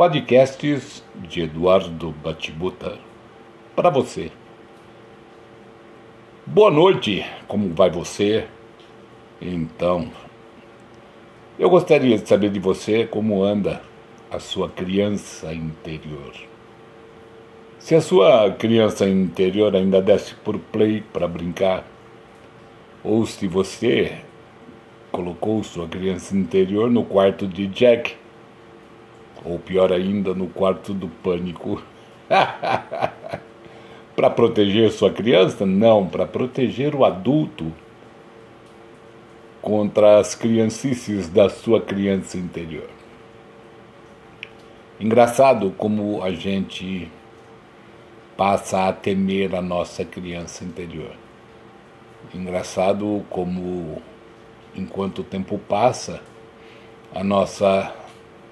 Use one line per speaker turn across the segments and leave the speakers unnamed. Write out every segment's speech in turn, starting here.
Podcasts de Eduardo Batibuta. Para você. Boa noite, como vai você? Então, eu gostaria de saber de você como anda a sua criança interior. Se a sua criança interior ainda desce por play para brincar, ou se você colocou sua criança interior no quarto de Jack ou pior ainda, no quarto do pânico. para proteger sua criança? Não, para proteger o adulto contra as criancices da sua criança interior. Engraçado como a gente passa a temer a nossa criança interior. Engraçado como, enquanto o tempo passa, a nossa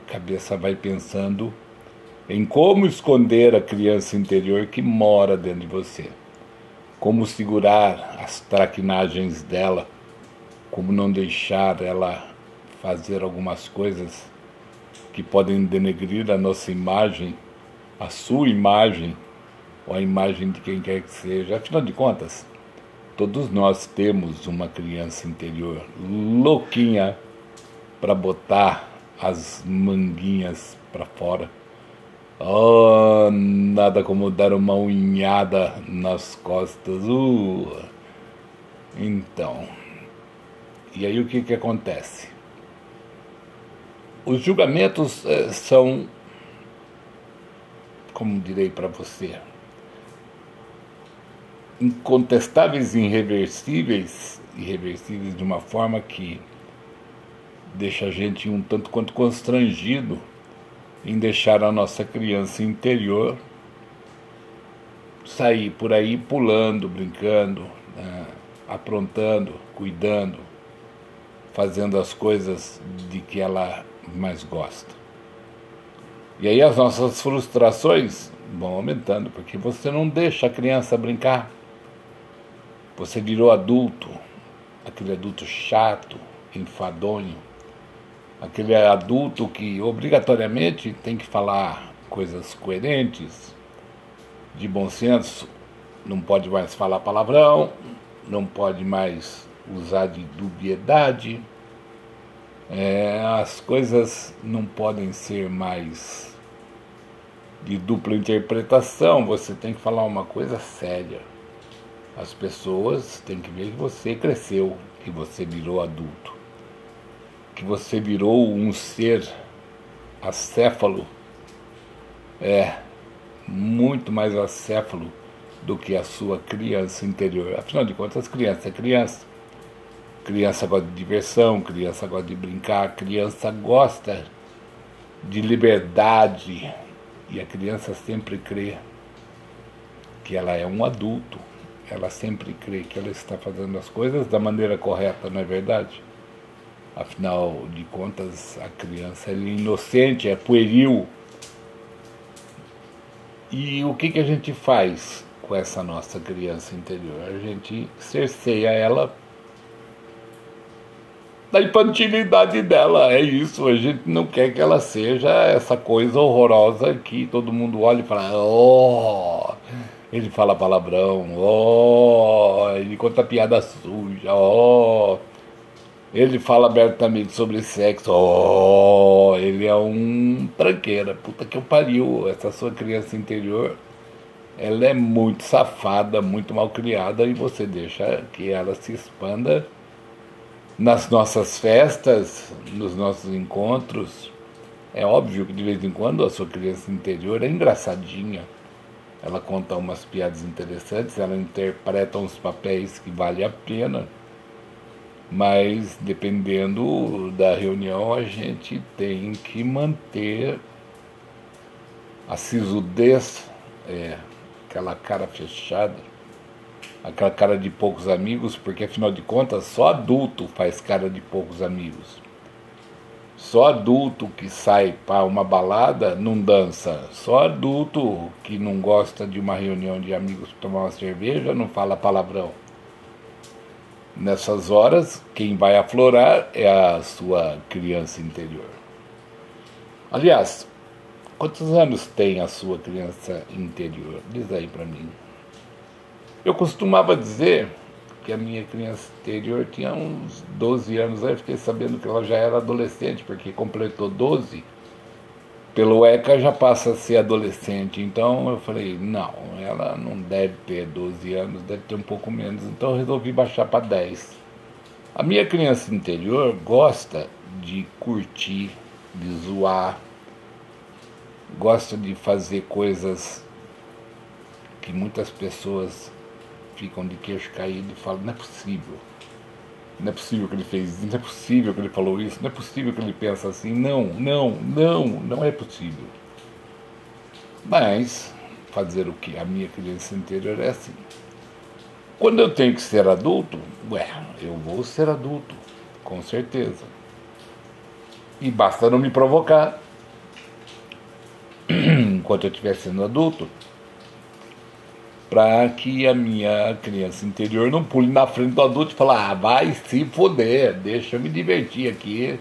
cabeça vai pensando em como esconder a criança interior que mora dentro de você, como segurar as traquinagens dela, como não deixar ela fazer algumas coisas que podem denegrir a nossa imagem, a sua imagem ou a imagem de quem quer que seja. Afinal de contas, todos nós temos uma criança interior louquinha para botar as manguinhas para fora. Oh, nada como dar uma unhada nas costas. Uh. Então, e aí o que, que acontece? Os julgamentos eh, são, como direi para você, incontestáveis irreversíveis, irreversíveis de uma forma que deixa a gente um tanto quanto constrangido em deixar a nossa criança interior sair por aí pulando, brincando, né, aprontando, cuidando, fazendo as coisas de que ela mais gosta. E aí as nossas frustrações vão aumentando, porque você não deixa a criança brincar. Você virou adulto, aquele adulto chato, enfadonho, aquele adulto que obrigatoriamente tem que falar coisas coerentes, de bom senso, não pode mais falar palavrão, não pode mais usar de dubiedade, é, as coisas não podem ser mais de dupla interpretação, você tem que falar uma coisa séria. As pessoas têm que ver que você cresceu, que você virou adulto que você virou um ser acéfalo, é muito mais acéfalo do que a sua criança interior. Afinal de contas, criança é criança. Criança gosta de diversão, criança gosta de brincar, criança gosta de liberdade. E a criança sempre crê que ela é um adulto. Ela sempre crê que ela está fazendo as coisas da maneira correta, não é verdade? Afinal de contas, a criança é inocente, é pueril. E o que, que a gente faz com essa nossa criança interior? A gente cerceia ela da infantilidade dela, é isso. A gente não quer que ela seja essa coisa horrorosa que todo mundo olha e fala: oh, ele fala palavrão, oh, ele conta piada suja, oh ele fala abertamente sobre sexo. Oh, ele é um tranqueira. Puta que eu pariu. Essa sua criança interior, ela é muito safada, muito mal criada e você deixa que ela se expanda nas nossas festas, nos nossos encontros. É óbvio que de vez em quando a sua criança interior é engraçadinha. Ela conta umas piadas interessantes, ela interpreta uns papéis que vale a pena mas dependendo da reunião a gente tem que manter a sisudez, é, aquela cara fechada, aquela cara de poucos amigos, porque afinal de contas só adulto faz cara de poucos amigos. Só adulto que sai para uma balada não dança. Só adulto que não gosta de uma reunião de amigos para tomar uma cerveja não fala palavrão. Nessas horas, quem vai aflorar é a sua criança interior. Aliás, quantos anos tem a sua criança interior? Diz aí para mim. Eu costumava dizer que a minha criança interior tinha uns 12 anos, aí fiquei sabendo que ela já era adolescente, porque completou 12. Pelo ECA já passa a ser adolescente. Então eu falei, não, ela não deve ter 12 anos, deve ter um pouco menos. Então eu resolvi baixar para 10. A minha criança interior gosta de curtir, de zoar, gosta de fazer coisas que muitas pessoas ficam de queixo caído e falam: não é possível. Não é possível que ele fez isso, não é possível que ele falou isso, não é possível que ele pensa assim. Não, não, não, não é possível. Mas, fazer o que? A minha criança interior é assim. Quando eu tenho que ser adulto, ué, eu vou ser adulto, com certeza. E basta não me provocar. Enquanto eu estiver sendo adulto, para que a minha criança interior não pule na frente do adulto e fale, ah, vai se foder, deixa eu me divertir aqui.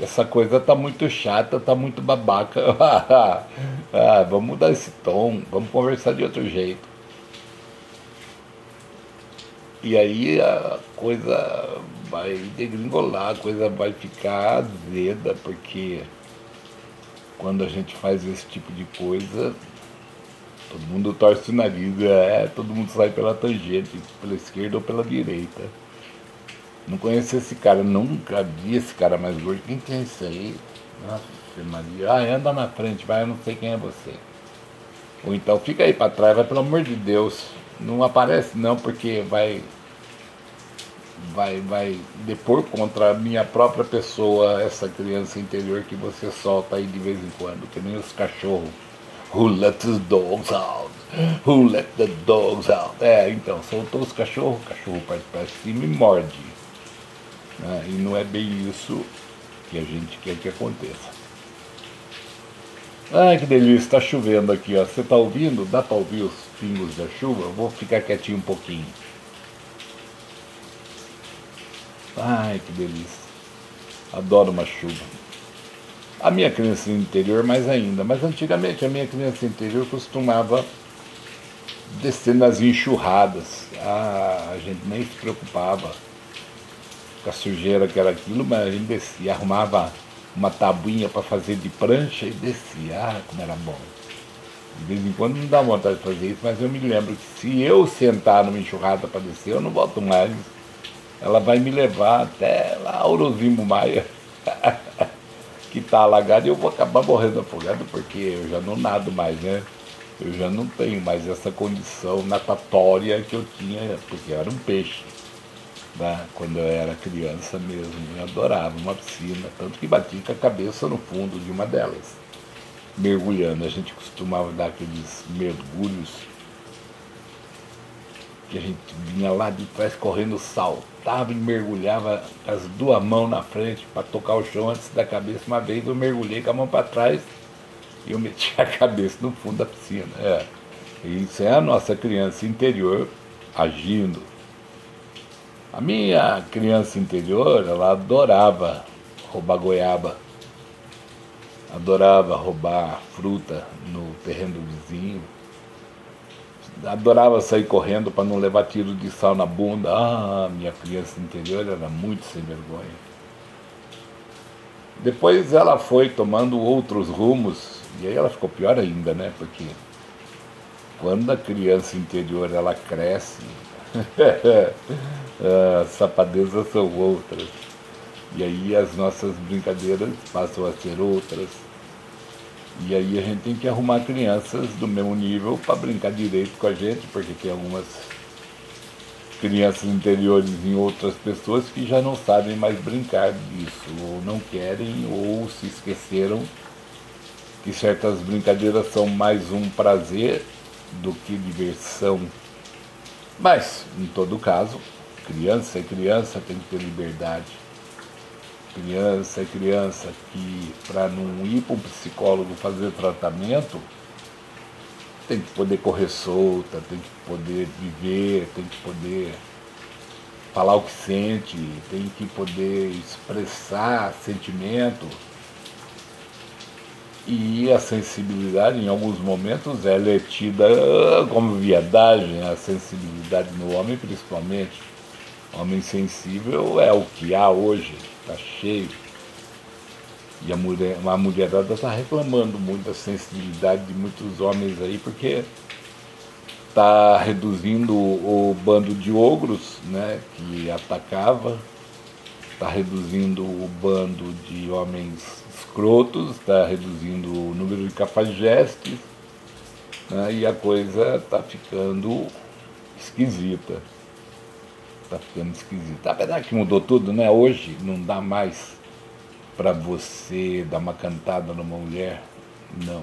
Essa coisa tá muito chata, tá muito babaca. ah, vamos mudar esse tom, vamos conversar de outro jeito. E aí a coisa vai degringolar, a coisa vai ficar azeda, porque quando a gente faz esse tipo de coisa, Todo mundo torce o nariz, é, todo mundo sai pela tangente, pela esquerda ou pela direita. Não conheço esse cara, nunca vi esse cara mais gordo. Quem que é isso aí? Nossa Maria. Ah, anda na frente, vai, eu não sei quem é você. Ou então fica aí para trás, vai pelo amor de Deus. Não aparece não, porque vai vai vai depor contra a minha própria pessoa essa criança interior que você solta aí de vez em quando, que nem os cachorros. Who let the dogs out? Who let the dogs out? É, então, soltou os cachorros, o cachorro parte para cima e morde. Né? E não é bem isso que a gente quer que aconteça. Ai, que delícia, está chovendo aqui, ó. Você está ouvindo? Dá para ouvir os pingos da chuva? Eu vou ficar quietinho um pouquinho. Ai, que delícia. Adoro uma chuva. A minha criança interior mais ainda, mas antigamente a minha criança interior costumava descer nas enxurradas. Ah, a gente nem se preocupava com a sujeira que era aquilo, mas a gente descia, arrumava uma tabuinha para fazer de prancha e descia. Ah, como era bom. De vez em quando não dá vontade de fazer isso, mas eu me lembro que se eu sentar numa enxurrada para descer, eu não volto mais. Ela vai me levar até lá, Orozimbo Maia. que está alagado e eu vou acabar morrendo afogado porque eu já não nado mais, né? Eu já não tenho mais essa condição natatória que eu tinha, porque eu era um peixe. Né? Quando eu era criança mesmo, eu adorava uma piscina, tanto que batia com a cabeça no fundo de uma delas, mergulhando. A gente costumava dar aqueles mergulhos que a gente vinha lá de trás correndo, saltava e mergulhava as duas mãos na frente para tocar o chão antes da cabeça. Uma vez eu mergulhei com a mão para trás e eu meti a cabeça no fundo da piscina. É. Isso é a nossa criança interior agindo. A minha criança interior, ela adorava roubar goiaba, adorava roubar fruta no terreno do vizinho adorava sair correndo para não levar tiro de sal na bunda. Ah, minha criança interior era muito sem vergonha. Depois ela foi tomando outros rumos, e aí ela ficou pior ainda, né? Porque quando a criança interior ela cresce, as sapadezas são outras. E aí as nossas brincadeiras passam a ser outras e aí a gente tem que arrumar crianças do mesmo nível para brincar direito com a gente, porque tem algumas crianças interiores em outras pessoas que já não sabem mais brincar disso, ou não querem, ou se esqueceram que certas brincadeiras são mais um prazer do que diversão. Mas, em todo caso, criança é criança, tem que ter liberdade criança é criança que, para não ir para um psicólogo fazer tratamento, tem que poder correr solta, tem que poder viver, tem que poder falar o que sente, tem que poder expressar sentimento. E a sensibilidade, em alguns momentos, ela é tida como viadagem, a sensibilidade no homem, principalmente. Homem sensível é o que há hoje, está cheio. E a, mulher, a mulherada está reclamando muito da sensibilidade de muitos homens aí, porque está reduzindo o bando de ogros né, que atacava, está reduzindo o bando de homens escrotos, está reduzindo o número de cafajestes, né, e a coisa está ficando esquisita. Está ficando esquisita. A verdade é que mudou tudo, né? Hoje não dá mais para você dar uma cantada numa mulher. Não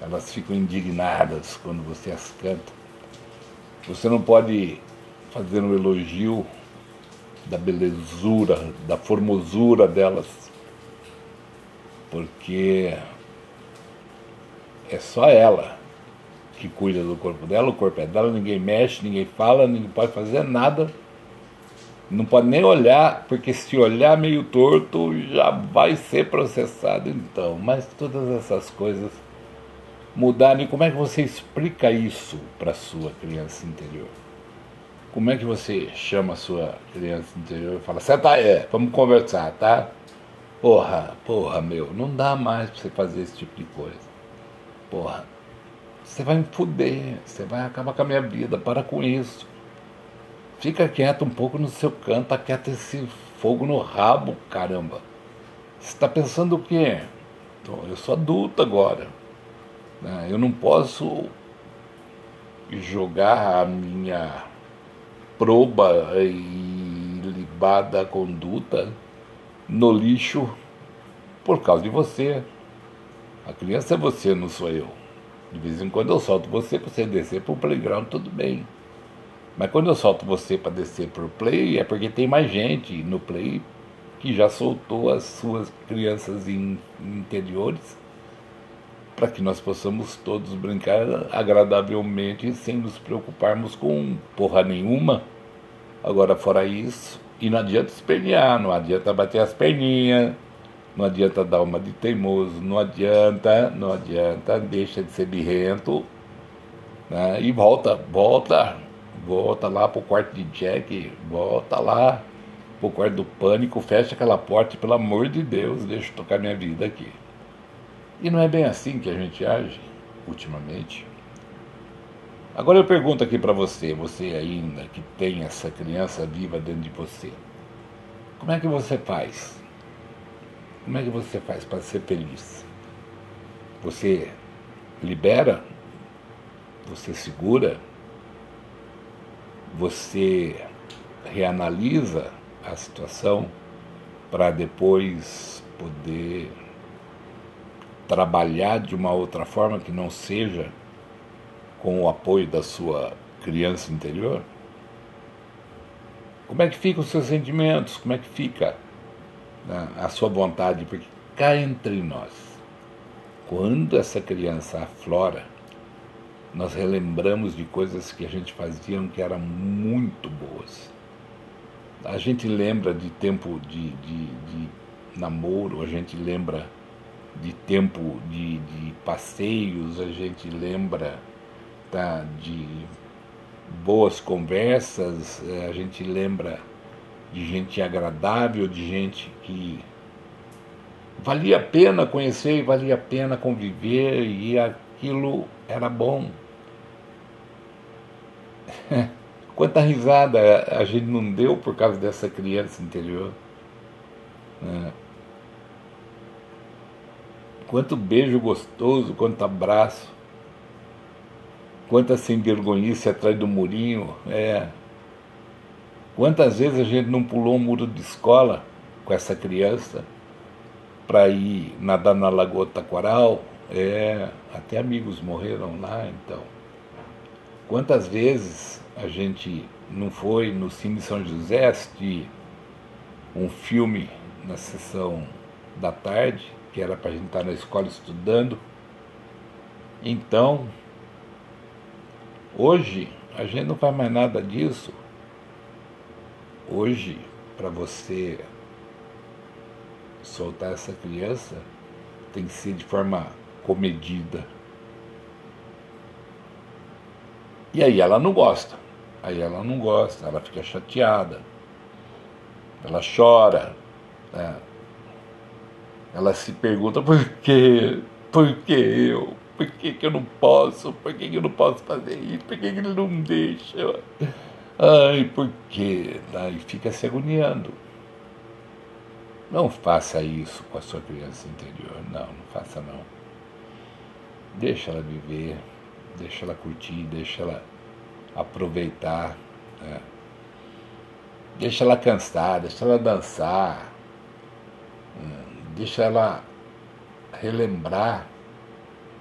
elas ficam indignadas quando você as canta. Você não pode fazer um elogio da belezura, da formosura delas, porque é só ela que cuida do corpo dela, o corpo é dela, ninguém mexe, ninguém fala, ninguém pode fazer nada. Não pode nem olhar, porque se olhar meio torto já vai ser processado então. Mas todas essas coisas mudarem. Como é que você explica isso para a sua criança interior? Como é que você chama a sua criança interior e fala, senta aí, vamos conversar, tá? Porra, porra, meu, não dá mais para você fazer esse tipo de coisa. Porra, você vai me fuder, você vai acabar com a minha vida, para com isso. Fica quieto um pouco no seu canto, aquieta esse fogo no rabo, caramba. Você está pensando o quê? Eu sou adulto agora. Né? Eu não posso jogar a minha proba e libada conduta no lixo por causa de você. A criança é você, não sou eu. De vez em quando eu solto você para você descer para o playground, tudo bem. Mas quando eu solto você para descer para o play, é porque tem mais gente no play que já soltou as suas crianças in, interiores para que nós possamos todos brincar agradavelmente sem nos preocuparmos com porra nenhuma. Agora, fora isso, e não adianta espernear, não adianta bater as perninhas, não adianta dar uma de teimoso, não adianta, não adianta, deixa de ser birrento né? e volta, volta, volta lá pro quarto de Jack, volta lá pro quarto do pânico, fecha aquela porta, pelo amor de Deus, deixa eu tocar minha vida aqui. E não é bem assim que a gente age ultimamente. Agora eu pergunto aqui para você, você ainda que tem essa criança viva dentro de você, como é que você faz? Como é que você faz para ser feliz? Você libera? Você segura? Você reanalisa a situação para depois poder trabalhar de uma outra forma que não seja com o apoio da sua criança interior? Como é que ficam os seus sentimentos? Como é que fica a sua vontade? Porque cá entre nós, quando essa criança aflora, nós relembramos de coisas que a gente fazia que eram muito boas. A gente lembra de tempo de, de, de namoro, a gente lembra de tempo de, de passeios, a gente lembra tá, de boas conversas, eh, a gente lembra de gente agradável, de gente que valia a pena conhecer e valia a pena conviver e aquilo era bom. Quanta risada a gente não deu por causa dessa criança interior. Né? Quanto beijo gostoso, quanto abraço. Quanta sem vergonhice atrás do murinho. É. Quantas vezes a gente não pulou um muro de escola com essa criança para ir nadar na Lagoa Taquaral? É, até amigos morreram lá, então. Quantas vezes a gente não foi no Cine São José assistir um filme na sessão da tarde que era para a gente estar na escola estudando. Então, hoje a gente não faz mais nada disso. Hoje, para você soltar essa criança, tem que ser de forma comedida. E aí ela não gosta. Aí ela não gosta, ela fica chateada, ela chora, né? ela se pergunta por quê? Por que eu? Por que, que eu não posso? Por que, que eu não posso fazer isso? Por que, que ele não deixa? Ai, por quê? Aí fica se agoniando. Não faça isso com a sua criança interior. Não, não faça não. Deixa ela viver, deixa ela curtir, deixa ela aproveitar. Né? Deixa ela cansar, deixa ela dançar, né? deixa ela relembrar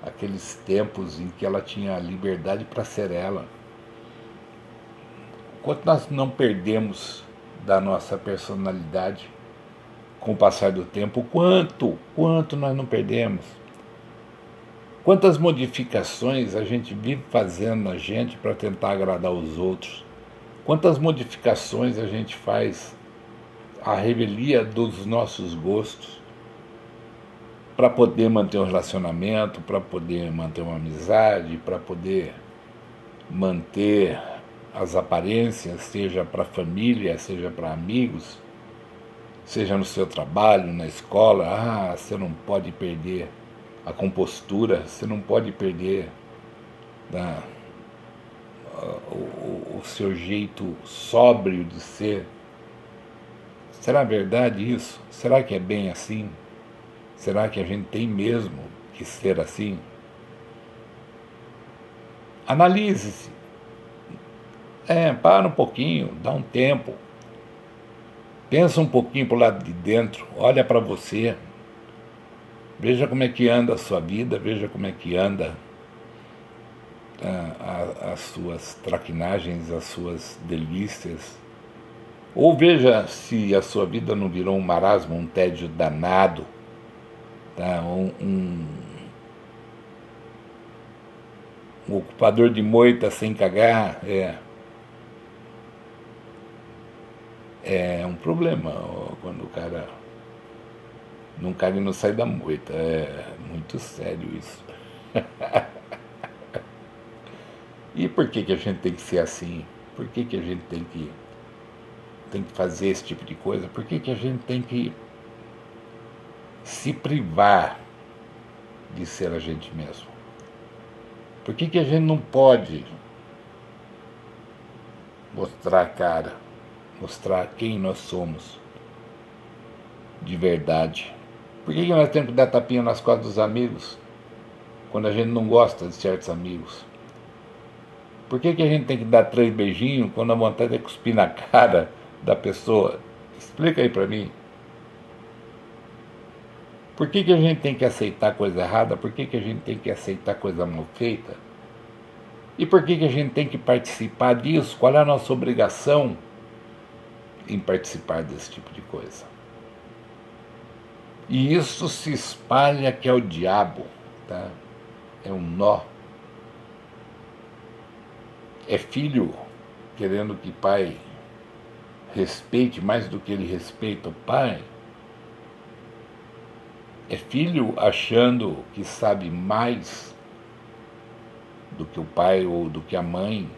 aqueles tempos em que ela tinha liberdade para ser ela. Quanto nós não perdemos da nossa personalidade com o passar do tempo, quanto, quanto nós não perdemos. Quantas modificações a gente vive fazendo na gente para tentar agradar os outros? Quantas modificações a gente faz à revelia dos nossos gostos para poder manter um relacionamento, para poder manter uma amizade, para poder manter as aparências, seja para família, seja para amigos, seja no seu trabalho, na escola. Ah, você não pode perder a compostura, você não pode perder né, o, o seu jeito sóbrio de ser. Será verdade isso? Será que é bem assim? Será que a gente tem mesmo que ser assim? Analise-se. É, para um pouquinho, dá um tempo. Pensa um pouquinho para o lado de dentro, olha para você, Veja como é que anda a sua vida, veja como é que anda ah, a, as suas traquinagens, as suas delícias. Ou veja se a sua vida não virou um marasmo, um tédio danado, tá? um, um, um ocupador de moita sem cagar. É, é um problema quando o cara não caga e não sai da moita. É muito sério isso. e por que, que a gente tem que ser assim? Por que, que a gente tem que, tem que fazer esse tipo de coisa? Por que, que a gente tem que se privar de ser a gente mesmo? Por que, que a gente não pode mostrar a cara, mostrar quem nós somos de verdade? Por que, nós temos que dar tapinha nas costas dos amigos quando a gente não gosta de certos amigos? Por que, que a gente tem que dar três beijinhos quando a vontade é cuspir na cara da pessoa? Explica aí para mim. Por que, que a gente tem que aceitar coisa errada? Por que, que a gente tem que aceitar coisa mal feita? E por que, que a gente tem que participar disso? Qual é a nossa obrigação em participar desse tipo de coisa? E isso se espalha que é o diabo, tá? É um nó. É filho querendo que pai respeite mais do que ele respeita o pai. É filho achando que sabe mais do que o pai ou do que a mãe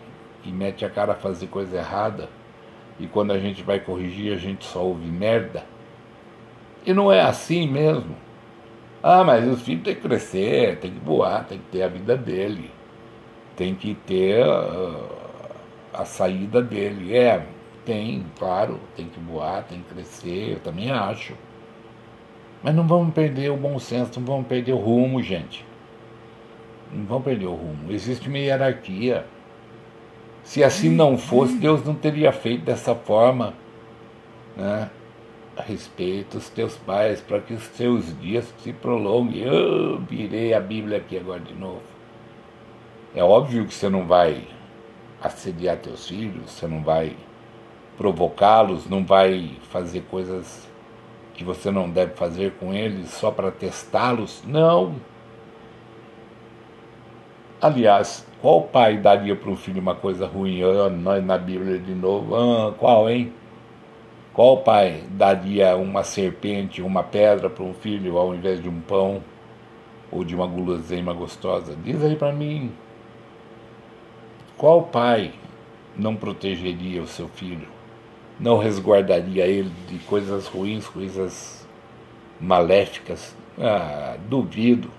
e mete a cara a fazer coisa errada. E quando a gente vai corrigir, a gente só ouve merda. E não é assim mesmo. Ah, mas o filho tem que crescer, tem que voar, tem que ter a vida dele, tem que ter uh, a saída dele. É, tem, claro, tem que voar, tem que crescer, eu também acho. Mas não vamos perder o bom senso, não vamos perder o rumo, gente. Não vamos perder o rumo. Existe uma hierarquia. Se assim não fosse, Deus não teria feito dessa forma. Né? respeita os teus pais para que os teus dias se prolonguem. Eu virei a Bíblia aqui agora de novo. É óbvio que você não vai assediar teus filhos, você não vai provocá-los, não vai fazer coisas que você não deve fazer com eles só para testá-los. Não. Aliás, qual pai daria para um filho uma coisa ruim? nós na Bíblia de novo. Ah, qual, hein? Qual pai daria uma serpente, uma pedra para um filho ao invés de um pão? ou de uma guloseima gostosa. Diz aí para mim, qual pai não protegeria o seu filho? Não resguardaria ele de coisas ruins, coisas maléficas? Ah, duvido.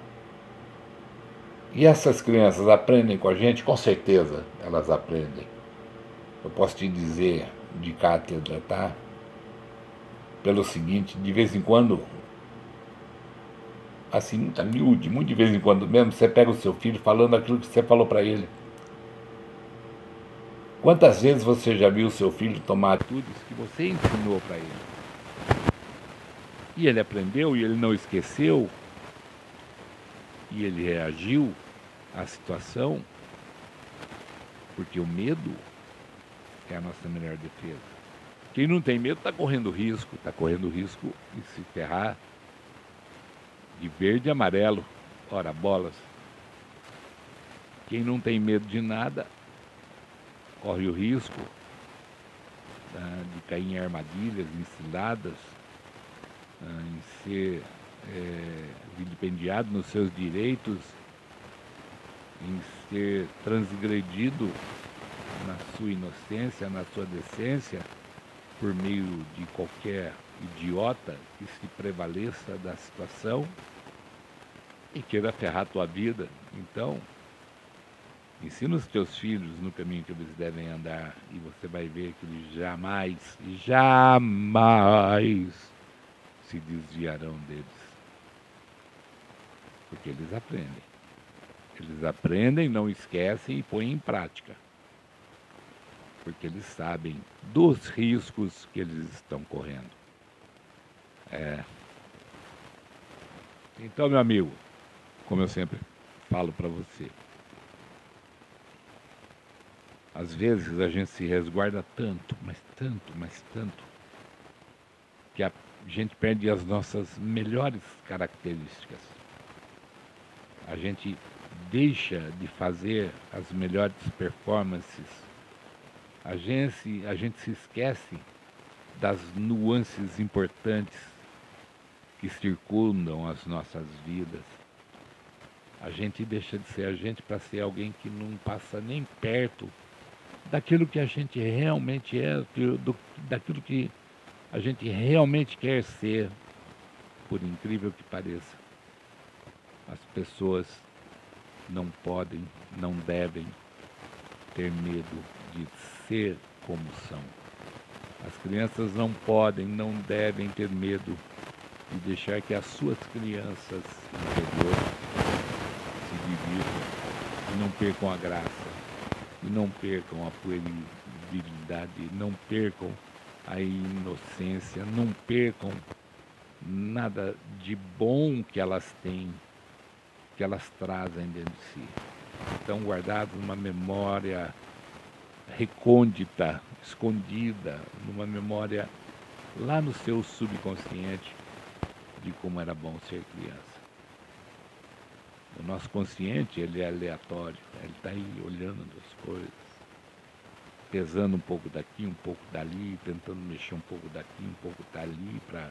E essas crianças aprendem com a gente? Com certeza elas aprendem. Eu posso te dizer de cátedra, tá? Pelo seguinte, de vez em quando, assim, muito miúde, muito de vez em quando mesmo, você pega o seu filho falando aquilo que você falou para ele. Quantas vezes você já viu seu filho tomar atitudes que você ensinou para ele? E ele aprendeu e ele não esqueceu e ele reagiu à situação, porque o medo é a nossa melhor defesa. Quem não tem medo está correndo risco, está correndo risco de se ferrar de verde e amarelo. Ora, bolas. Quem não tem medo de nada corre o risco né, de cair em armadilhas, em ciladas, né, em ser é, vilipendiado nos seus direitos, em ser transgredido na sua inocência, na sua decência, por meio de qualquer idiota que se prevaleça da situação e queira ferrar tua vida. Então, ensina os teus filhos no caminho que eles devem andar e você vai ver que eles jamais, jamais se desviarão deles porque eles aprendem. Eles aprendem, não esquecem e põem em prática. Porque eles sabem dos riscos que eles estão correndo. É. Então, meu amigo, como eu sempre falo para você, às vezes a gente se resguarda tanto, mas tanto, mas tanto, que a gente perde as nossas melhores características a gente deixa de fazer as melhores performances, a gente, a gente se esquece das nuances importantes que circundam as nossas vidas. A gente deixa de ser a gente para ser alguém que não passa nem perto daquilo que a gente realmente é, do, daquilo que a gente realmente quer ser, por incrível que pareça. As pessoas não podem, não devem ter medo de ser como são. As crianças não podem, não devem ter medo de deixar que as suas crianças interiores se divirtam e não percam a graça, e não percam a puerilidade, não percam a inocência, não percam nada de bom que elas têm que elas trazem dentro de si. Estão guardados numa memória recôndita, escondida, numa memória lá no seu subconsciente de como era bom ser criança. O nosso consciente, ele é aleatório, ele está aí olhando as coisas, pesando um pouco daqui, um pouco dali, tentando mexer um pouco daqui, um pouco dali para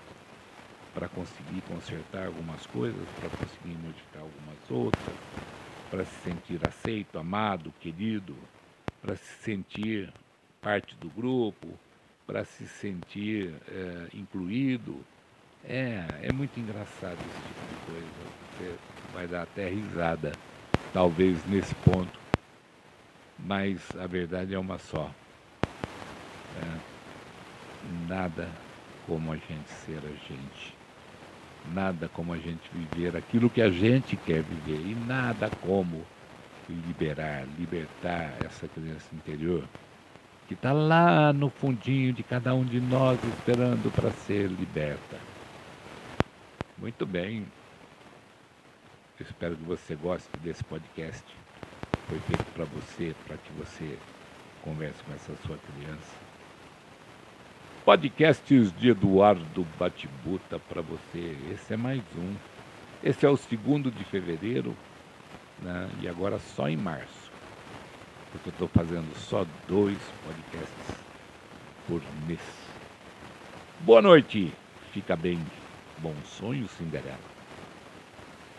para conseguir consertar algumas coisas, para conseguir modificar algumas outras, para se sentir aceito, amado, querido, para se sentir parte do grupo, para se sentir é, incluído. É, é muito engraçado esse tipo de coisa. Você vai dar até risada, talvez nesse ponto. Mas a verdade é uma só. É, nada como a gente ser a gente. Nada como a gente viver aquilo que a gente quer viver e nada como liberar, libertar essa criança interior que está lá no fundinho de cada um de nós esperando para ser liberta. Muito bem. Eu espero que você goste desse podcast. Foi feito para você, para que você converse com essa sua criança podcasts de Eduardo Batibuta para você. Esse é mais um. Esse é o segundo de fevereiro né? e agora só em março. Porque eu estou fazendo só dois podcasts por mês. Boa noite, fica bem. Bom sonho, Cinderela.